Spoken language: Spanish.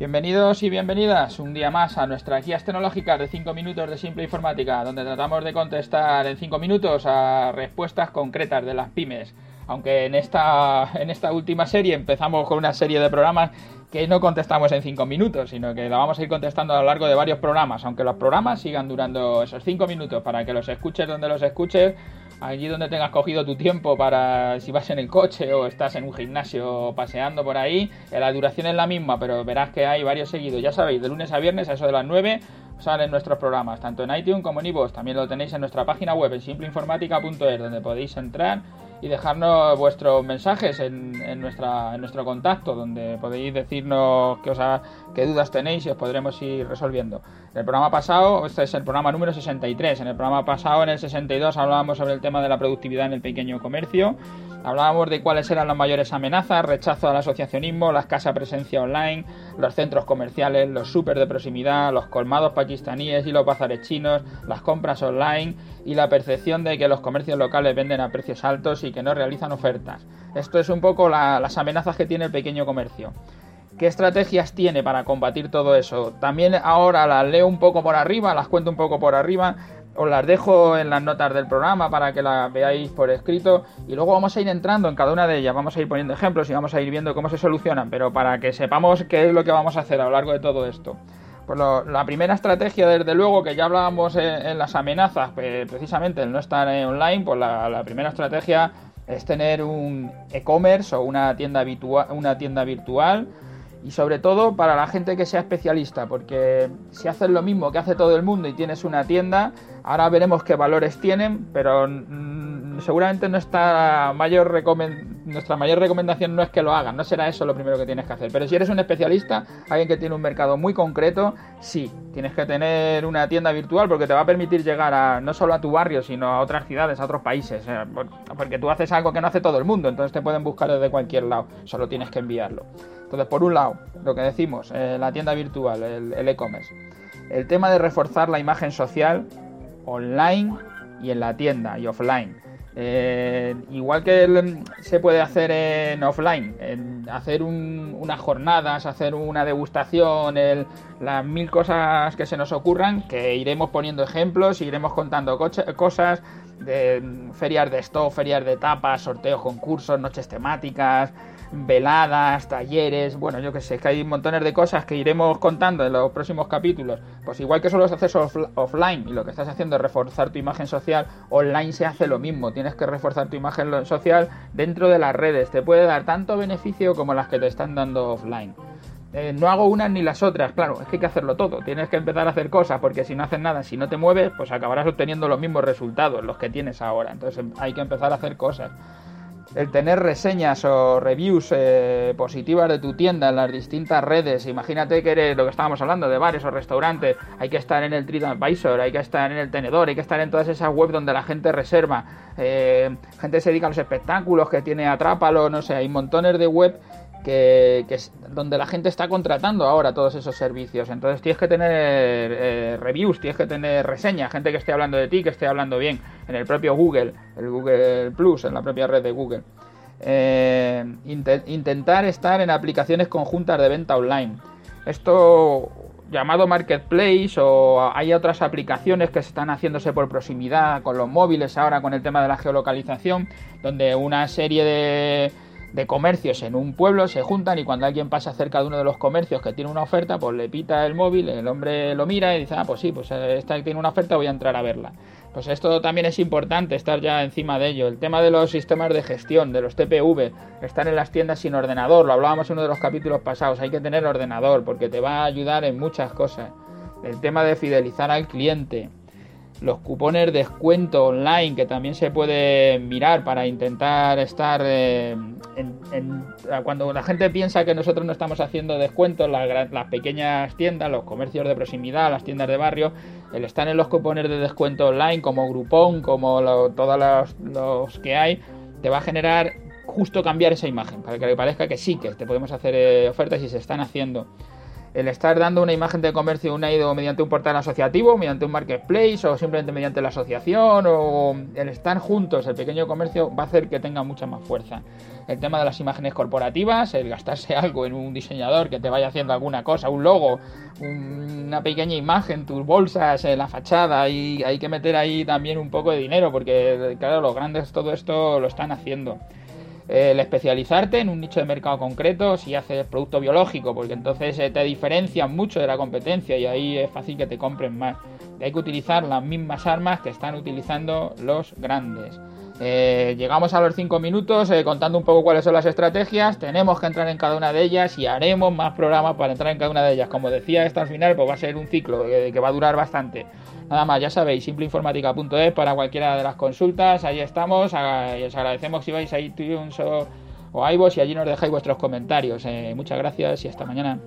Bienvenidos y bienvenidas un día más a nuestra guías tecnológicas de 5 minutos de simple informática, donde tratamos de contestar en 5 minutos a respuestas concretas de las pymes. Aunque en esta, en esta última serie empezamos con una serie de programas que no contestamos en 5 minutos, sino que la vamos a ir contestando a lo largo de varios programas, aunque los programas sigan durando esos 5 minutos para que los escuches donde los escuches allí donde tengas cogido tu tiempo para si vas en el coche o estás en un gimnasio paseando por ahí, eh, la duración es la misma, pero verás que hay varios seguidos. Ya sabéis, de lunes a viernes a eso de las 9 salen nuestros programas, tanto en iTunes como en iVoox. También lo tenéis en nuestra página web, en simpleinformática.es, donde podéis entrar y dejarnos vuestros mensajes en, nuestra, en nuestro contacto, donde podéis decirnos qué, os qué dudas tenéis y os podremos ir resolviendo. En el programa pasado, este es el programa número 63, en el programa pasado, en el 62, hablábamos sobre el tema de la productividad en el pequeño comercio, hablábamos de cuáles eran las mayores amenazas, rechazo al asociacionismo, la escasa presencia online, los centros comerciales, los super de proximidad, los colmados pakistaníes y los bazares chinos, las compras online y la percepción de que los comercios locales venden a precios altos y que no realizan ofertas. Esto es un poco las amenazas que tiene el pequeño comercio. ¿Qué estrategias tiene para combatir todo eso? También ahora las leo un poco por arriba, las cuento un poco por arriba, os las dejo en las notas del programa para que las veáis por escrito y luego vamos a ir entrando en cada una de ellas, vamos a ir poniendo ejemplos y vamos a ir viendo cómo se solucionan, pero para que sepamos qué es lo que vamos a hacer a lo largo de todo esto. Pues la primera estrategia, desde luego, que ya hablábamos en, las amenazas, precisamente el no estar online, pues la, primera estrategia es tener un e-commerce o una tienda, una tienda virtual y sobre todo para la gente que sea especialista, porque si haces lo mismo que hace todo el mundo y tienes una tienda, ahora veremos qué valores tienen, pero seguramente nuestra mayor, nuestra mayor recomendación no es que lo hagan, no será eso lo primero que tienes que hacer. Pero si eres un especialista, alguien que tiene un mercado muy concreto, sí, tienes que tener una tienda virtual porque te va a permitir llegar a no solo a tu barrio, sino a otras ciudades, a otros países. Eh, porque tú haces algo que no hace todo el mundo, entonces te pueden buscar desde cualquier lado, solo tienes que enviarlo. Entonces, por un lado, lo que decimos, eh, la tienda virtual, el e-commerce. El tema de reforzar la imagen social online y en la tienda y offline. Eh, igual que se puede hacer en offline, hacer unas jornadas, hacer una degustación, las mil cosas que se nos ocurran, que iremos poniendo ejemplos, iremos contando cosas de ferias de stock, ferias de tapas, sorteos, concursos, noches temáticas, veladas, talleres, bueno, yo que sé, que hay montones de cosas que iremos contando en los próximos capítulos. Pues igual que solo se hace offline y lo que estás haciendo es reforzar tu imagen social, online se hace lo mismo, tienes que reforzar tu imagen social dentro de las redes, te puede dar tanto beneficio como las que te están dando offline. Eh, no hago unas ni las otras, claro, es que hay que hacerlo todo, tienes que empezar a hacer cosas, porque si no haces nada, si no te mueves, pues acabarás obteniendo los mismos resultados, los que tienes ahora, entonces hay que empezar a hacer cosas el tener reseñas o reviews eh, positivas de tu tienda en las distintas redes. Imagínate que eres lo que estábamos hablando de bares o restaurantes. Hay que estar en el TripAdvisor, hay que estar en el tenedor, hay que estar en todas esas webs donde la gente reserva. Eh, gente se dedica a los espectáculos, que tiene Atrápalo, no sé, hay montones de web que, es donde la gente está contratando ahora todos esos servicios. Entonces tienes que tener eh, reviews, tienes que tener reseñas, gente que esté hablando de ti, que esté hablando bien, en el propio Google, el Google Plus, en la propia red de Google. Eh, intentar estar en aplicaciones conjuntas de venta online. Esto llamado marketplace o hay otras aplicaciones que se están haciéndose por proximidad con los móviles ahora con el tema de la geolocalización, donde una serie de de comercios en un pueblo se juntan y cuando alguien pasa cerca de uno de los comercios que tiene una oferta, pues le pita el móvil, el hombre lo mira y dice, ah, pues sí, pues esta tiene una oferta, voy a entrar a verla. Pues esto también es importante, estar ya encima de ello. El tema de los sistemas de gestión, de los TPV, estar en las tiendas sin ordenador, lo hablábamos en uno de los capítulos pasados, hay que tener ordenador porque te va a ayudar en muchas cosas. El tema de fidelizar al cliente, los cupones descuento online que también se puede mirar para intentar estar eh, en, cuando la gente piensa que nosotros no estamos haciendo descuentos las, pequeñas tiendas los comercios de proximidad las tiendas de barrio el estar en los cupones de descuento online como Groupon como todos los, los, que hay te va a generar justo cambiar esa imagen para que le parezca que sí que te podemos hacer eh, ofertas y se están haciendo el estar dando una imagen de comercio unido mediante un portal asociativo, mediante un marketplace o simplemente mediante la asociación o el estar juntos, el pequeño comercio va a hacer que tenga mucha más fuerza. El tema de las imágenes corporativas, el gastarse algo en un diseñador que te vaya haciendo alguna cosa, un logo, una pequeña imagen, tus bolsas, en la fachada y hay que meter ahí también un poco de dinero porque claro, los grandes todo esto lo están haciendo el especializarte en un nicho de mercado concreto, si haces producto biológico, porque entonces eh, te diferencian mucho de la competencia y ahí es fácil que te compren más. hay que utilizar las mismas armas que están utilizando los grandes. Eh, llegamos a los 5 minutos eh, contando un poco cuáles son las estrategias. Tenemos que entrar en cada una de ellas y haremos más programas para entrar en cada una de ellas. Como decía, esto al final pues va a ser un ciclo que va a durar bastante. Nada más, ya sabéis, simpleinformática.es para cualquiera de las consultas. Ahí estamos. Y os agradecemos si vais a iTunes o, o iVoox y allí nos dejáis vuestros comentarios. Eh, muchas gracias y hasta mañana.